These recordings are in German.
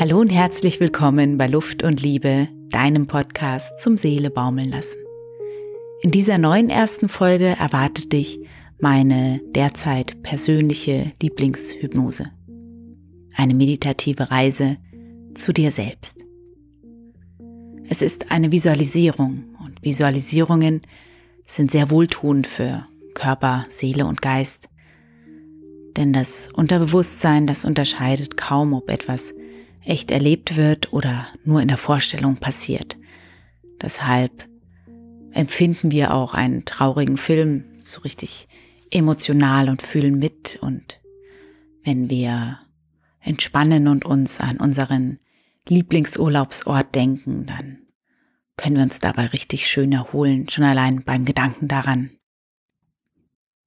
Hallo und herzlich willkommen bei Luft und Liebe, deinem Podcast zum Seele baumeln lassen. In dieser neuen ersten Folge erwartet dich meine derzeit persönliche Lieblingshypnose. Eine meditative Reise zu dir selbst. Es ist eine Visualisierung und Visualisierungen sind sehr wohltuend für Körper, Seele und Geist. Denn das Unterbewusstsein, das unterscheidet kaum, ob etwas echt erlebt wird oder nur in der Vorstellung passiert. Deshalb empfinden wir auch einen traurigen Film so richtig emotional und fühlen mit. Und wenn wir entspannen und uns an unseren Lieblingsurlaubsort denken, dann können wir uns dabei richtig schön erholen, schon allein beim Gedanken daran.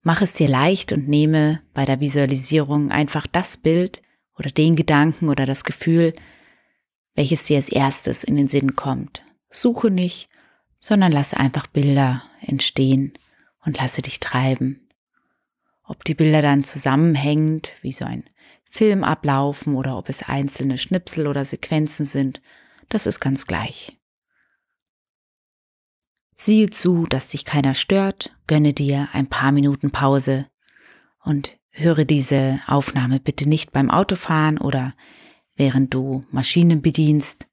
Mach es dir leicht und nehme bei der Visualisierung einfach das Bild oder den Gedanken oder das Gefühl, welches dir als erstes in den Sinn kommt. Suche nicht, sondern lasse einfach Bilder entstehen und lasse dich treiben. Ob die Bilder dann zusammenhängend wie so ein Film ablaufen oder ob es einzelne Schnipsel oder Sequenzen sind, das ist ganz gleich. Siehe zu, dass dich keiner stört, gönne dir ein paar Minuten Pause und höre diese Aufnahme bitte nicht beim Autofahren oder während du Maschinen bedienst.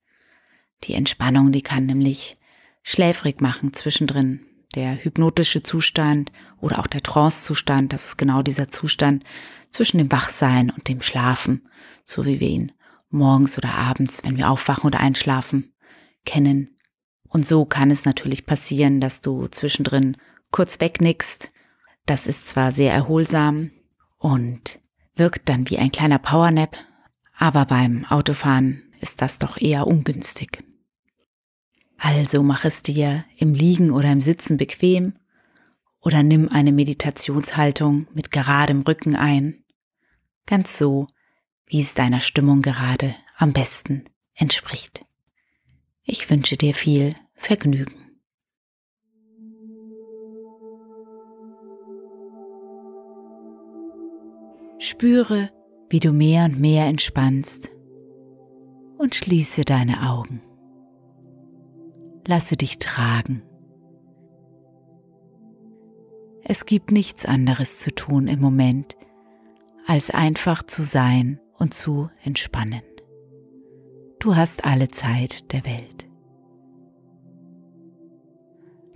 Die Entspannung, die kann nämlich schläfrig machen zwischendrin. Der hypnotische Zustand oder auch der Trance-Zustand, das ist genau dieser Zustand zwischen dem Wachsein und dem Schlafen, so wie wir ihn morgens oder abends, wenn wir aufwachen oder einschlafen, kennen. Und so kann es natürlich passieren, dass du zwischendrin kurz wegnickst. Das ist zwar sehr erholsam und wirkt dann wie ein kleiner Powernap, aber beim Autofahren ist das doch eher ungünstig. Also mach es dir im Liegen oder im Sitzen bequem oder nimm eine Meditationshaltung mit geradem Rücken ein, ganz so, wie es deiner Stimmung gerade am besten entspricht. Ich wünsche dir viel Vergnügen. Spüre, wie du mehr und mehr entspannst und schließe deine Augen. Lasse dich tragen. Es gibt nichts anderes zu tun im Moment, als einfach zu sein und zu entspannen. Du hast alle Zeit der Welt.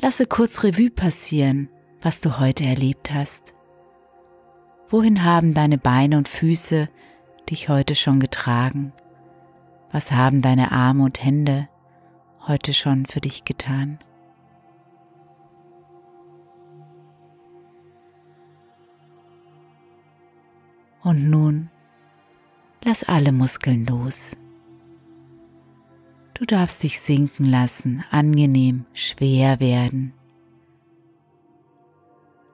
Lasse kurz Revue passieren, was du heute erlebt hast. Wohin haben deine Beine und Füße dich heute schon getragen? Was haben deine Arme und Hände heute schon für dich getan? Und nun lass alle Muskeln los. Du darfst dich sinken lassen, angenehm schwer werden.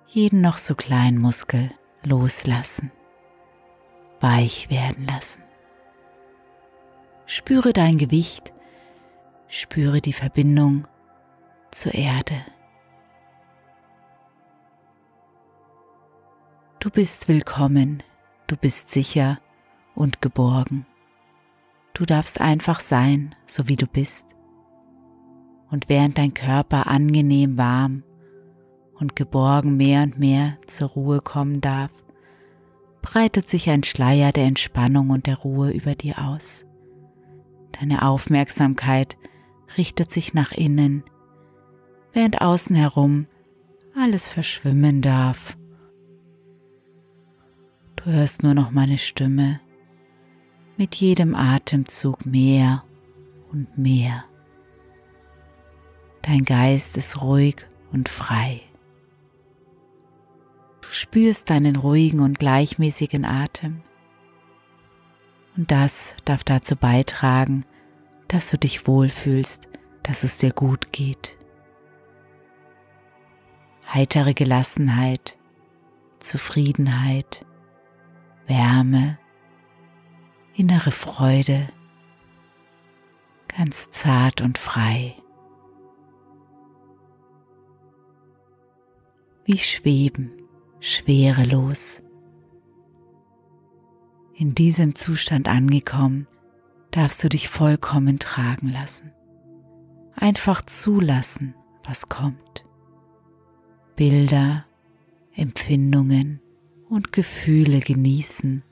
Jeden noch so kleinen Muskel loslassen, weich werden lassen. Spüre dein Gewicht, spüre die Verbindung zur Erde. Du bist willkommen, du bist sicher und geborgen. Du darfst einfach sein, so wie du bist. Und während dein Körper angenehm warm und geborgen mehr und mehr zur Ruhe kommen darf, breitet sich ein Schleier der Entspannung und der Ruhe über dir aus. Deine Aufmerksamkeit richtet sich nach innen, während außen herum alles verschwimmen darf. Du hörst nur noch meine Stimme mit jedem Atemzug mehr und mehr. Dein Geist ist ruhig und frei. Du spürst deinen ruhigen und gleichmäßigen Atem. Und das darf dazu beitragen, dass du dich wohlfühlst, dass es dir gut geht. Heitere Gelassenheit, Zufriedenheit, Wärme, innere Freude, ganz zart und frei. Wie schweben, schwerelos. In diesem Zustand angekommen, darfst du dich vollkommen tragen lassen. Einfach zulassen, was kommt. Bilder, Empfindungen und Gefühle genießen,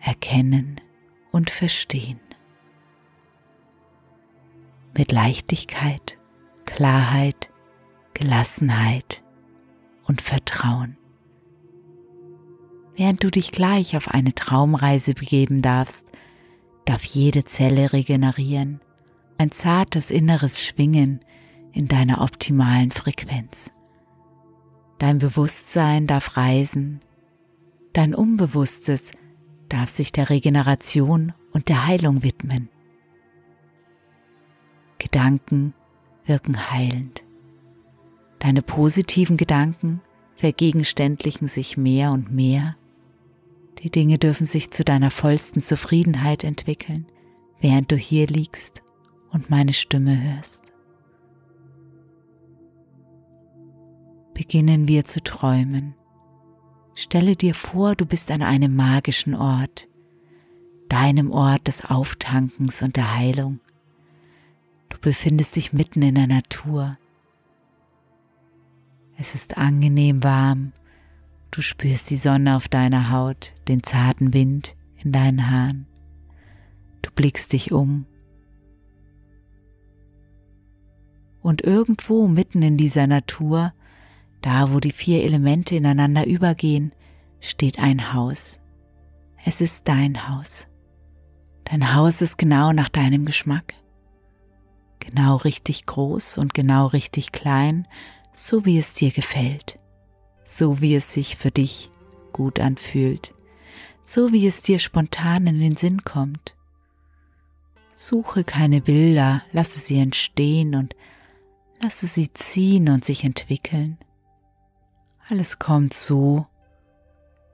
erkennen und verstehen. Mit Leichtigkeit, Klarheit, Gelassenheit und Vertrauen. Während du dich gleich auf eine Traumreise begeben darfst, darf jede Zelle regenerieren, ein zartes inneres Schwingen in deiner optimalen Frequenz. Dein Bewusstsein darf reisen, dein Unbewusstes darf sich der Regeneration und der Heilung widmen. Gedanken wirken heilend. Deine positiven Gedanken vergegenständlichen sich mehr und mehr die Dinge dürfen sich zu deiner vollsten Zufriedenheit entwickeln, während du hier liegst und meine Stimme hörst. Beginnen wir zu träumen. Stelle dir vor, du bist an einem magischen Ort, deinem Ort des Auftankens und der Heilung. Du befindest dich mitten in der Natur. Es ist angenehm warm Du spürst die Sonne auf deiner Haut, den zarten Wind in deinen Haaren. Du blickst dich um. Und irgendwo mitten in dieser Natur, da wo die vier Elemente ineinander übergehen, steht ein Haus. Es ist dein Haus. Dein Haus ist genau nach deinem Geschmack. Genau richtig groß und genau richtig klein, so wie es dir gefällt so wie es sich für dich gut anfühlt, so wie es dir spontan in den Sinn kommt. Suche keine Bilder, lasse sie entstehen und lasse sie ziehen und sich entwickeln. Alles kommt so,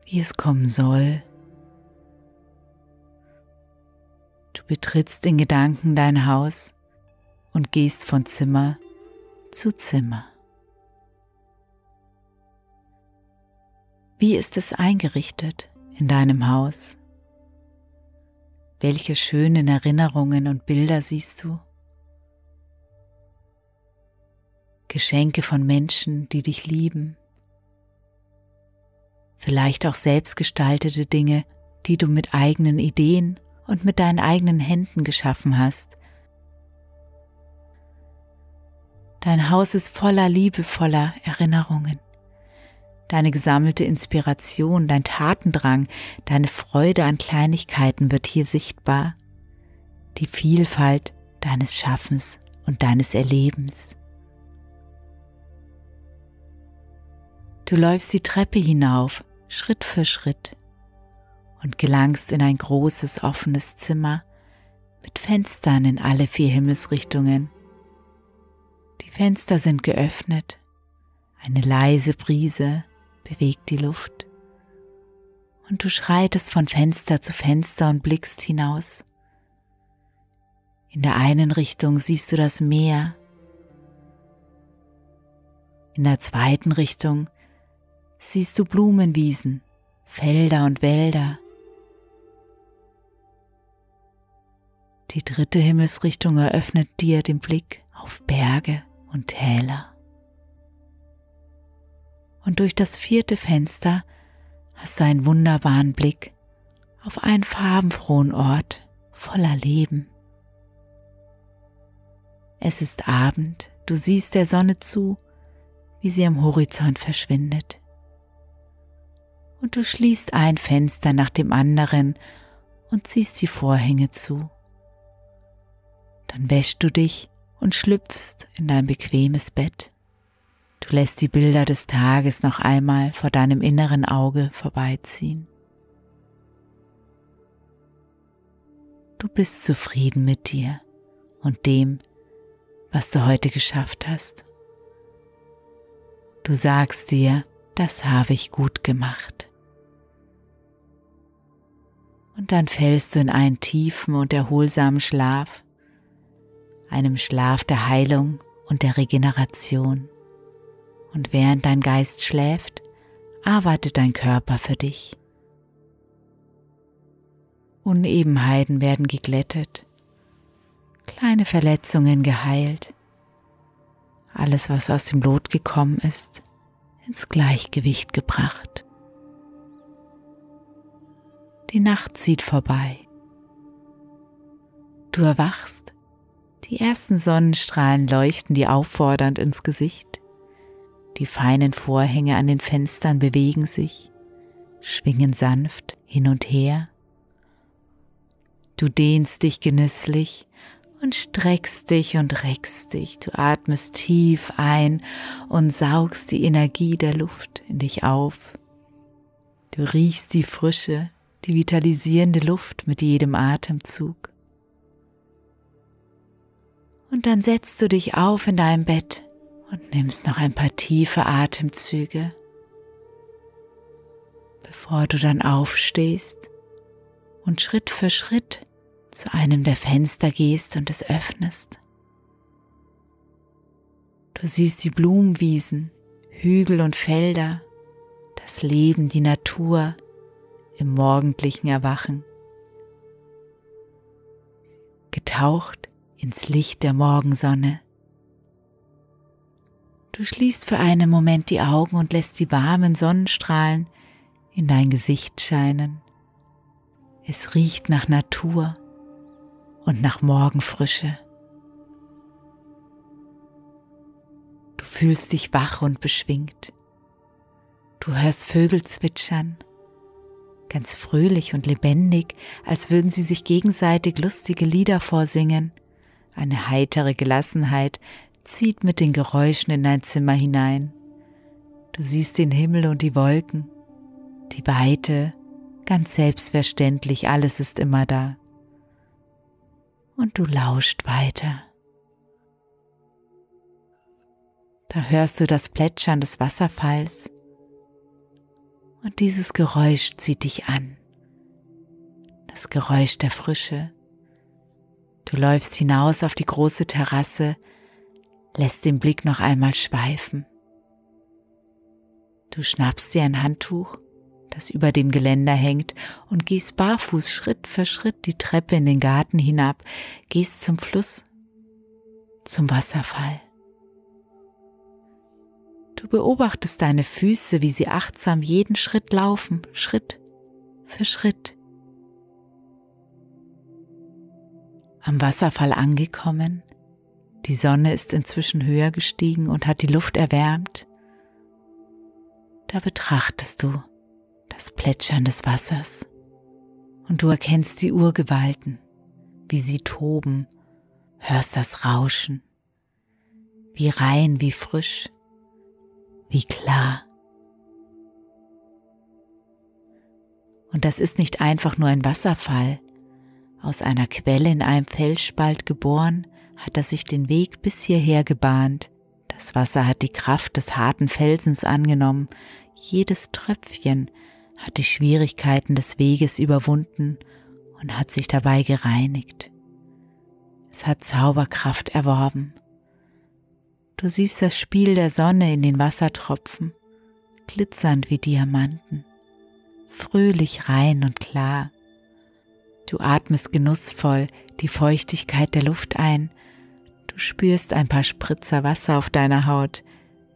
wie es kommen soll. Du betrittst in Gedanken dein Haus und gehst von Zimmer zu Zimmer. Wie ist es eingerichtet in deinem Haus? Welche schönen Erinnerungen und Bilder siehst du? Geschenke von Menschen, die dich lieben. Vielleicht auch selbstgestaltete Dinge, die du mit eigenen Ideen und mit deinen eigenen Händen geschaffen hast. Dein Haus ist voller liebevoller Erinnerungen deine gesammelte Inspiration, dein Tatendrang, deine Freude an Kleinigkeiten wird hier sichtbar, die Vielfalt deines Schaffens und deines Erlebens. Du läufst die Treppe hinauf, Schritt für Schritt, und gelangst in ein großes offenes Zimmer mit Fenstern in alle vier Himmelsrichtungen. Die Fenster sind geöffnet, eine leise Brise bewegt die Luft und du schreitest von Fenster zu Fenster und blickst hinaus. In der einen Richtung siehst du das Meer, in der zweiten Richtung siehst du Blumenwiesen, Felder und Wälder. Die dritte Himmelsrichtung eröffnet dir den Blick auf Berge und Täler und durch das vierte Fenster hast du einen wunderbaren Blick auf einen farbenfrohen Ort voller Leben. Es ist Abend, du siehst der Sonne zu, wie sie am Horizont verschwindet. Und du schließt ein Fenster nach dem anderen und ziehst die Vorhänge zu. Dann wäschst du dich und schlüpfst in dein bequemes Bett. Du lässt die Bilder des Tages noch einmal vor deinem inneren Auge vorbeiziehen. Du bist zufrieden mit dir und dem, was du heute geschafft hast. Du sagst dir, das habe ich gut gemacht. Und dann fällst du in einen tiefen und erholsamen Schlaf, einem Schlaf der Heilung und der Regeneration. Und während dein Geist schläft, arbeitet dein Körper für dich. Unebenheiten werden geglättet, kleine Verletzungen geheilt, alles, was aus dem Lot gekommen ist, ins Gleichgewicht gebracht. Die Nacht zieht vorbei. Du erwachst, die ersten Sonnenstrahlen leuchten dir auffordernd ins Gesicht, die feinen Vorhänge an den Fenstern bewegen sich, schwingen sanft hin und her. Du dehnst dich genüsslich und streckst dich und reckst dich. Du atmest tief ein und saugst die Energie der Luft in dich auf. Du riechst die frische, die vitalisierende Luft mit jedem Atemzug. Und dann setzt du dich auf in deinem Bett und nimmst noch ein paar tiefe Atemzüge, bevor du dann aufstehst und Schritt für Schritt zu einem der Fenster gehst und es öffnest. Du siehst die Blumenwiesen, Hügel und Felder, das Leben, die Natur im morgendlichen Erwachen. Getaucht ins Licht der Morgensonne. Du schließt für einen Moment die Augen und lässt die warmen Sonnenstrahlen in dein Gesicht scheinen. Es riecht nach Natur und nach Morgenfrische. Du fühlst dich wach und beschwingt. Du hörst Vögel zwitschern, ganz fröhlich und lebendig, als würden sie sich gegenseitig lustige Lieder vorsingen. Eine heitere Gelassenheit zieht mit den Geräuschen in dein Zimmer hinein. Du siehst den Himmel und die Wolken, die Weite, ganz selbstverständlich, alles ist immer da und du lauscht weiter. Da hörst du das Plätschern des Wasserfalls und dieses Geräusch zieht dich an. Das Geräusch der Frische. Du läufst hinaus auf die große Terrasse, lässt den Blick noch einmal schweifen. Du schnappst dir ein Handtuch das über dem Geländer hängt, und gehst barfuß Schritt für Schritt die Treppe in den Garten hinab, gehst zum Fluss, zum Wasserfall. Du beobachtest deine Füße, wie sie achtsam jeden Schritt laufen, Schritt für Schritt. Am Wasserfall angekommen, die Sonne ist inzwischen höher gestiegen und hat die Luft erwärmt, da betrachtest du das Plätschern des Wassers und du erkennst die Urgewalten, wie sie toben, hörst das Rauschen, wie rein, wie frisch, wie klar. Und das ist nicht einfach nur ein Wasserfall. Aus einer Quelle in einem Felsspalt geboren, hat er sich den Weg bis hierher gebahnt. Das Wasser hat die Kraft des harten Felsens angenommen. Jedes Tröpfchen hat die Schwierigkeiten des Weges überwunden und hat sich dabei gereinigt. Es hat Zauberkraft erworben. Du siehst das Spiel der Sonne in den Wassertropfen, glitzernd wie Diamanten, fröhlich rein und klar. Du atmest genussvoll die Feuchtigkeit der Luft ein, du spürst ein paar Spritzer Wasser auf deiner Haut,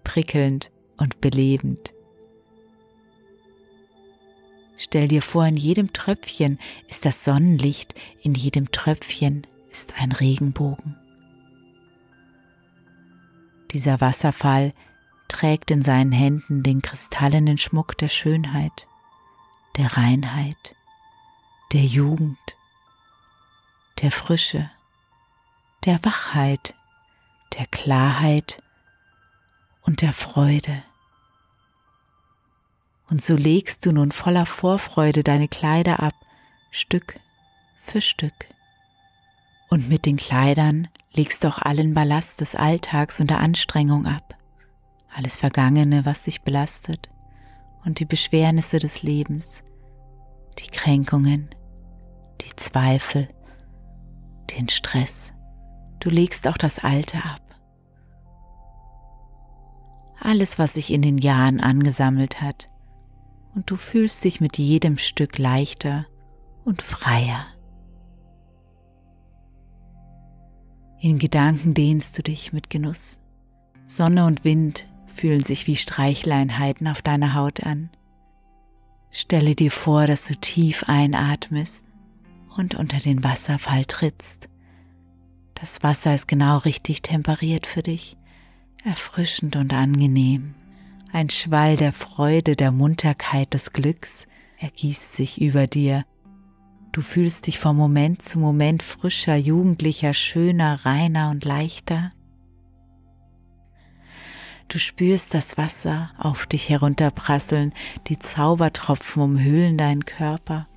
prickelnd und belebend. Stell dir vor, in jedem Tröpfchen ist das Sonnenlicht, in jedem Tröpfchen ist ein Regenbogen. Dieser Wasserfall trägt in seinen Händen den kristallenen Schmuck der Schönheit, der Reinheit, der Jugend, der Frische, der Wachheit, der Klarheit und der Freude. Und so legst du nun voller Vorfreude deine Kleider ab, Stück für Stück. Und mit den Kleidern legst du auch allen Ballast des Alltags und der Anstrengung ab, alles Vergangene, was dich belastet, und die Beschwernisse des Lebens, die Kränkungen, die Zweifel, den Stress. Du legst auch das Alte ab. Alles, was sich in den Jahren angesammelt hat, und du fühlst dich mit jedem Stück leichter und freier. In Gedanken dehnst du dich mit Genuss. Sonne und Wind fühlen sich wie Streichleinheiten auf deiner Haut an. Stelle dir vor, dass du tief einatmest und unter den Wasserfall trittst. Das Wasser ist genau richtig temperiert für dich, erfrischend und angenehm. Ein Schwall der Freude, der Munterkeit, des Glücks ergießt sich über dir. Du fühlst dich von Moment zu Moment frischer, jugendlicher, schöner, reiner und leichter. Du spürst das Wasser auf dich herunterprasseln, die Zaubertropfen umhüllen deinen Körper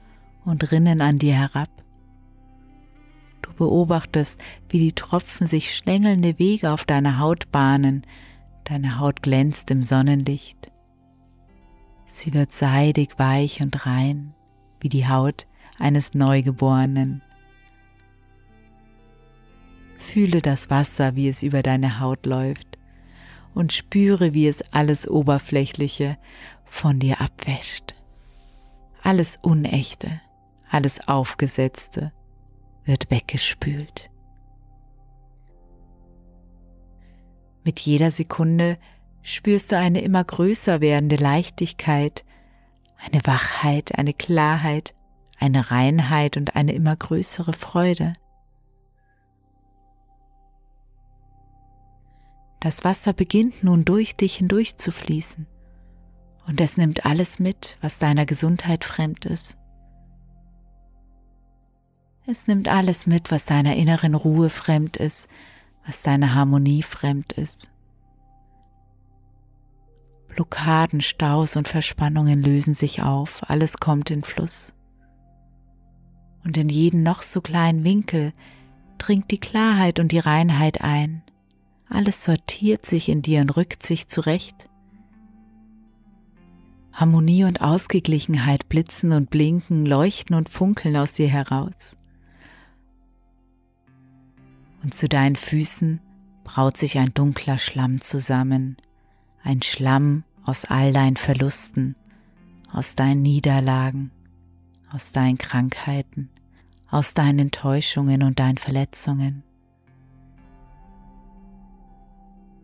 und rinnen an dir herab. Beobachtest, wie die Tropfen sich schlängelnde Wege auf deiner Haut bahnen, deine Haut glänzt im Sonnenlicht. Sie wird seidig, weich und rein, wie die Haut eines Neugeborenen. Fühle das Wasser, wie es über deine Haut läuft und spüre, wie es alles Oberflächliche von dir abwäscht. Alles Unechte, alles Aufgesetzte wird weggespült. Mit jeder Sekunde spürst du eine immer größer werdende Leichtigkeit, eine Wachheit, eine Klarheit, eine Reinheit und eine immer größere Freude. Das Wasser beginnt nun durch dich hindurch zu fließen und es nimmt alles mit, was deiner Gesundheit fremd ist. Es nimmt alles mit, was deiner inneren Ruhe fremd ist, was deiner Harmonie fremd ist. Blockaden, Staus und Verspannungen lösen sich auf, alles kommt in Fluss. Und in jeden noch so kleinen Winkel dringt die Klarheit und die Reinheit ein. Alles sortiert sich in dir und rückt sich zurecht. Harmonie und Ausgeglichenheit blitzen und blinken, leuchten und funkeln aus dir heraus. Und zu deinen Füßen braut sich ein dunkler Schlamm zusammen, ein Schlamm aus all deinen Verlusten, aus deinen Niederlagen, aus deinen Krankheiten, aus deinen Enttäuschungen und deinen Verletzungen.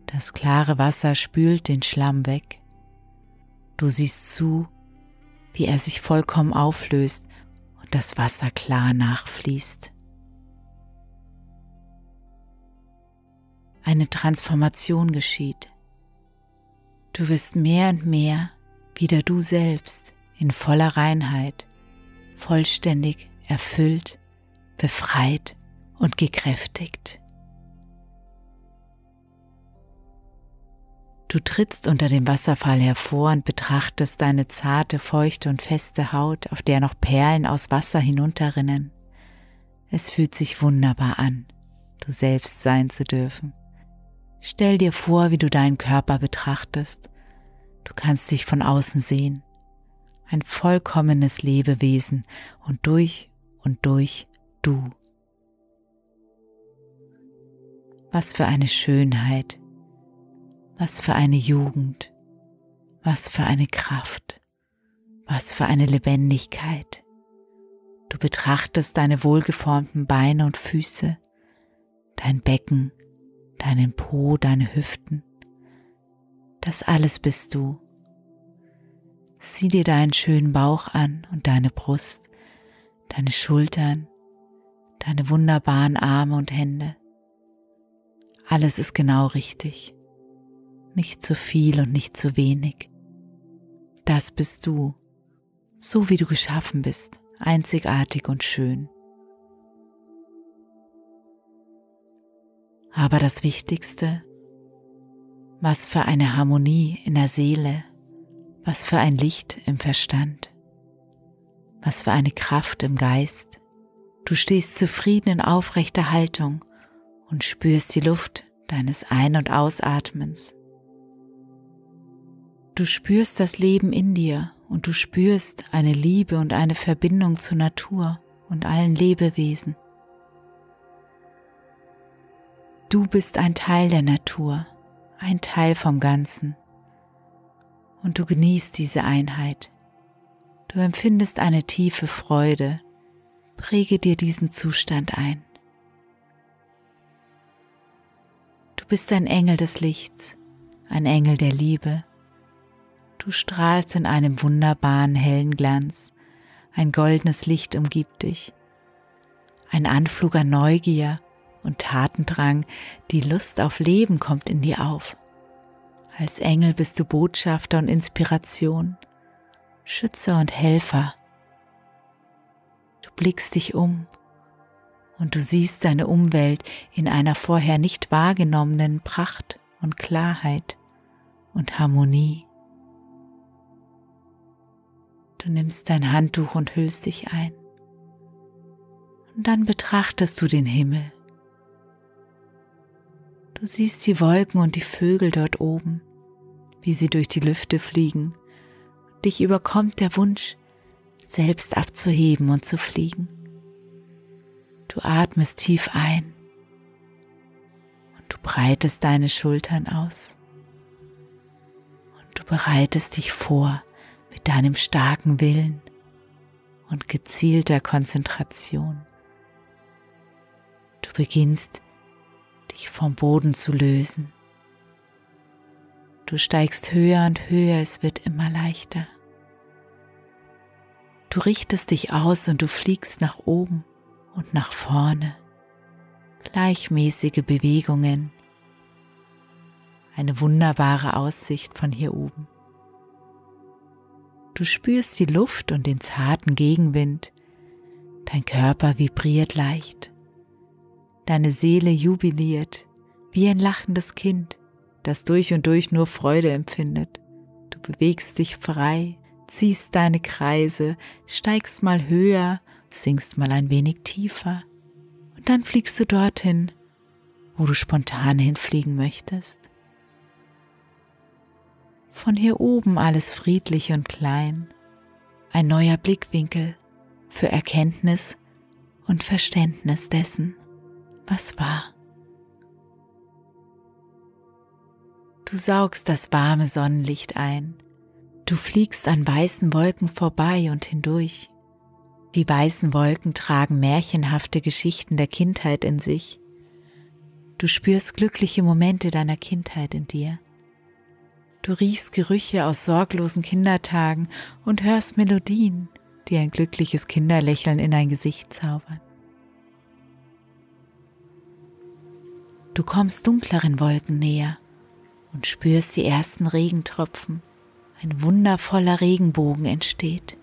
Das klare Wasser spült den Schlamm weg. Du siehst zu, wie er sich vollkommen auflöst und das Wasser klar nachfließt. Eine Transformation geschieht. Du wirst mehr und mehr wieder du selbst in voller Reinheit, vollständig erfüllt, befreit und gekräftigt. Du trittst unter dem Wasserfall hervor und betrachtest deine zarte, feuchte und feste Haut, auf der noch Perlen aus Wasser hinunterrinnen. Es fühlt sich wunderbar an, du selbst sein zu dürfen. Stell dir vor, wie du deinen Körper betrachtest. Du kannst dich von außen sehen. Ein vollkommenes Lebewesen und durch und durch du. Was für eine Schönheit, was für eine Jugend, was für eine Kraft, was für eine Lebendigkeit. Du betrachtest deine wohlgeformten Beine und Füße, dein Becken, deinen Po, deine Hüften. Das alles bist du. Sieh dir deinen schönen Bauch an und deine Brust, deine Schultern, deine wunderbaren Arme und Hände. Alles ist genau richtig nicht zu viel und nicht zu wenig. Das bist du, so wie du geschaffen bist, einzigartig und schön. Aber das Wichtigste, was für eine Harmonie in der Seele, was für ein Licht im Verstand, was für eine Kraft im Geist. Du stehst zufrieden in aufrechter Haltung und spürst die Luft deines Ein- und Ausatmens. Du spürst das Leben in dir und du spürst eine Liebe und eine Verbindung zur Natur und allen Lebewesen. Du bist ein Teil der Natur, ein Teil vom Ganzen. Und du genießt diese Einheit. Du empfindest eine tiefe Freude, Präge dir diesen Zustand ein. Du bist ein Engel des Lichts, ein Engel der Liebe. Du strahlst in einem wunderbaren hellen Glanz. Ein goldenes Licht umgibt dich. Ein Anflug an Neugier und Tatendrang, die Lust auf Leben kommt in dir auf. Als Engel bist du Botschafter und Inspiration, Schützer und Helfer. Du blickst dich um und du siehst deine Umwelt in einer vorher nicht wahrgenommenen Pracht und Klarheit und Harmonie. Du nimmst dein Handtuch und hüllst dich ein. Und dann betrachtest du den Himmel. Du siehst die Wolken und die Vögel dort oben, wie sie durch die Lüfte fliegen. Dich überkommt der Wunsch, selbst abzuheben und zu fliegen. Du atmest tief ein und du breitest deine Schultern aus und du bereitest dich vor mit deinem starken Willen und gezielter Konzentration. Du beginnst dich vom Boden zu lösen. Du steigst höher und höher, es wird immer leichter. Du richtest dich aus und du fliegst nach oben und nach vorne. Gleichmäßige Bewegungen. Eine wunderbare Aussicht von hier oben. Du spürst die Luft und den zarten Gegenwind. Dein Körper vibriert leicht. Deine Seele jubiliert wie ein lachendes Kind, das durch und durch nur Freude empfindet. Du bewegst dich frei, ziehst deine Kreise, steigst mal höher, sinkst mal ein wenig tiefer und dann fliegst du dorthin, wo du spontan hinfliegen möchtest. Von hier oben alles friedlich und klein, ein neuer Blickwinkel für Erkenntnis und Verständnis dessen, was war. Du saugst das warme Sonnenlicht ein. Du fliegst an weißen Wolken vorbei und hindurch. Die weißen Wolken tragen märchenhafte Geschichten der Kindheit in sich. Du spürst glückliche Momente deiner Kindheit in dir. Du riechst Gerüche aus sorglosen Kindertagen und hörst Melodien, die ein glückliches Kinderlächeln in dein Gesicht zaubern. Du kommst dunkleren Wolken näher und spürst die ersten Regentropfen. Ein wundervoller Regenbogen entsteht.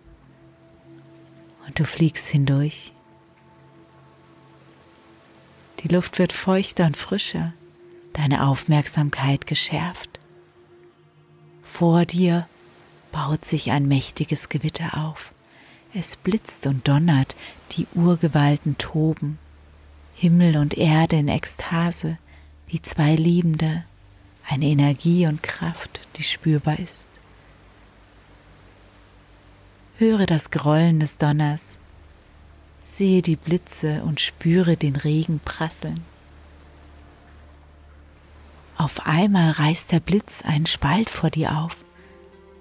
Und du fliegst hindurch. Die Luft wird feuchter und frischer, deine Aufmerksamkeit geschärft. Vor dir baut sich ein mächtiges Gewitter auf. Es blitzt und donnert, die Urgewalten toben. Himmel und Erde in Ekstase, wie zwei Liebende, eine Energie und Kraft, die spürbar ist. Höre das Grollen des Donners, sehe die Blitze und spüre den Regen prasseln. Auf einmal reißt der Blitz einen Spalt vor dir auf.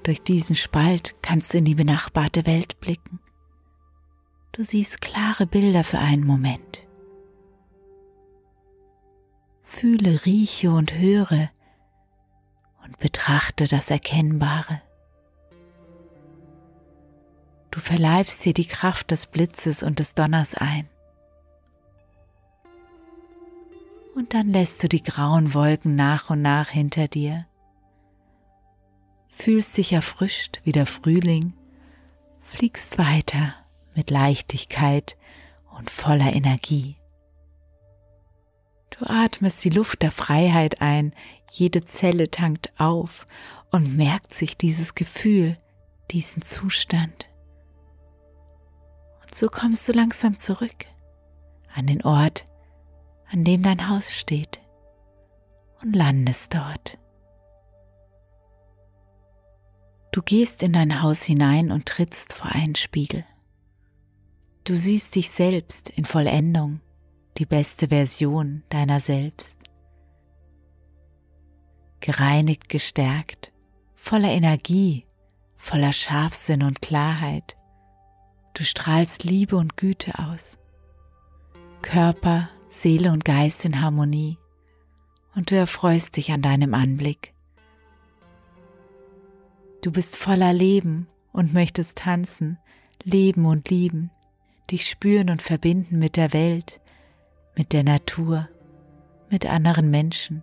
Durch diesen Spalt kannst du in die benachbarte Welt blicken. Du siehst klare Bilder für einen Moment fühle, rieche und höre und betrachte das Erkennbare. Du verleibst dir die Kraft des Blitzes und des Donners ein. Und dann lässt du die grauen Wolken nach und nach hinter dir. Fühlst dich erfrischt wie der Frühling, fliegst weiter mit Leichtigkeit und voller Energie. Du atmest die Luft der Freiheit ein, jede Zelle tankt auf und merkt sich dieses Gefühl, diesen Zustand. Und so kommst du langsam zurück an den Ort, an dem dein Haus steht und landest dort. Du gehst in dein Haus hinein und trittst vor einen Spiegel. Du siehst dich selbst in Vollendung die beste Version deiner selbst. Gereinigt, gestärkt, voller Energie, voller Scharfsinn und Klarheit. Du strahlst Liebe und Güte aus. Körper, Seele und Geist in Harmonie. Und du erfreust dich an deinem Anblick. Du bist voller Leben und möchtest tanzen, leben und lieben, dich spüren und verbinden mit der Welt, mit der Natur, mit anderen Menschen.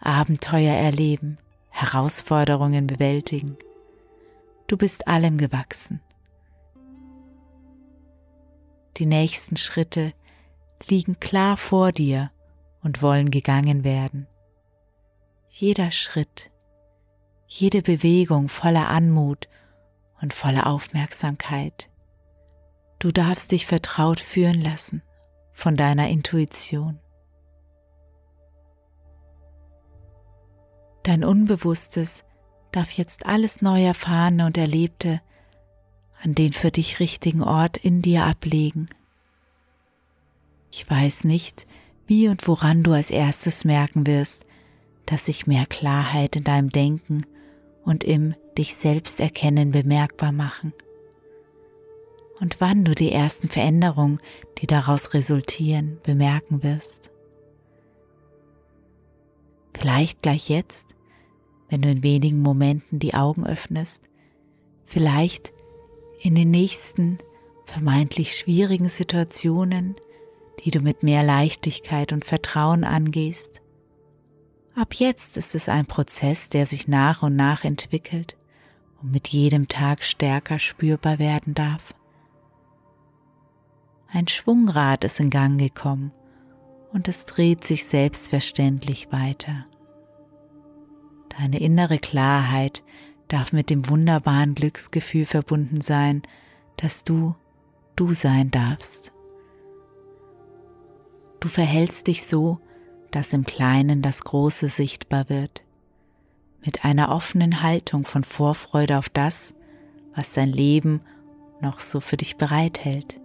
Abenteuer erleben, Herausforderungen bewältigen Du bist allem gewachsen. Die nächsten Schritte liegen klar vor dir und wollen gegangen werden. Jeder Schritt, jede Bewegung voller Anmut und voller Aufmerksamkeit. Du darfst dich vertraut führen lassen von deiner Intuition. Dein Unbewusstes darf jetzt alles neu Erfahrene und Erlebte an den für dich richtigen Ort in dir ablegen. Ich weiß nicht, wie und woran du als erstes merken wirst, dass sich mehr Klarheit in deinem Denken und im dich selbst erkennen bemerkbar machen. Und wann du die ersten Veränderungen, die daraus resultieren, bemerken wirst. Vielleicht gleich jetzt, wenn du in wenigen Momenten die Augen öffnest, vielleicht in den nächsten vermeintlich schwierigen Situationen, die du mit mehr Leichtigkeit und Vertrauen angehst. Ab jetzt ist es ein Prozess, der sich nach und nach entwickelt und mit jedem Tag stärker spürbar werden darf. Ein Schwungrad ist in Gang gekommen und es dreht sich selbstverständlich weiter. Deine innere Klarheit darf mit dem wunderbaren Glücksgefühl verbunden sein, dass du du sein darfst. Du verhältst dich so, dass im Kleinen das Große sichtbar wird, mit einer offenen Haltung von Vorfreude auf das, was dein Leben noch so für dich bereithält.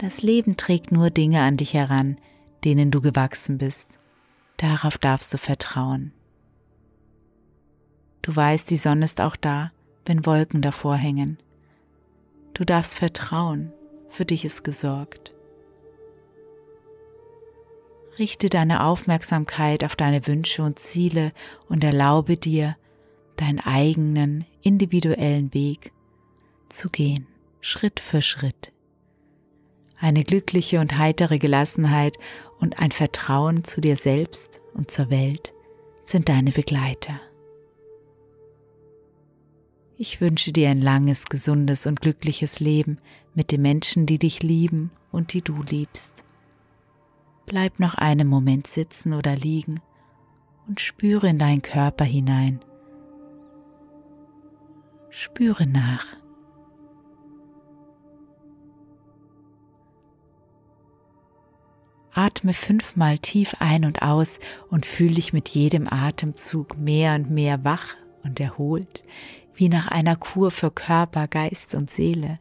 Das Leben trägt nur Dinge an dich heran, denen du gewachsen bist. Darauf darfst du vertrauen. Du weißt, die Sonne ist auch da, wenn Wolken davor hängen. Du darfst vertrauen, für dich ist gesorgt. Richte deine Aufmerksamkeit auf deine Wünsche und Ziele und erlaube dir, deinen eigenen individuellen Weg zu gehen, Schritt für Schritt. Eine glückliche und heitere Gelassenheit und ein Vertrauen zu dir selbst und zur Welt sind deine Begleiter. Ich wünsche dir ein langes, gesundes und glückliches Leben mit den Menschen, die dich lieben und die du liebst. Bleib noch einen Moment sitzen oder liegen und spüre in deinen Körper hinein. Spüre nach. Atme fünfmal tief ein und aus und fühle dich mit jedem Atemzug mehr und mehr wach und erholt, wie nach einer Kur für Körper, Geist und Seele.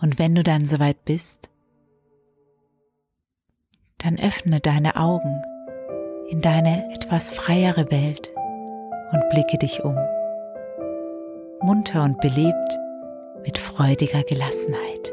Und wenn du dann soweit bist, dann öffne deine Augen in deine etwas freiere Welt und blicke dich um, munter und belebt mit freudiger Gelassenheit.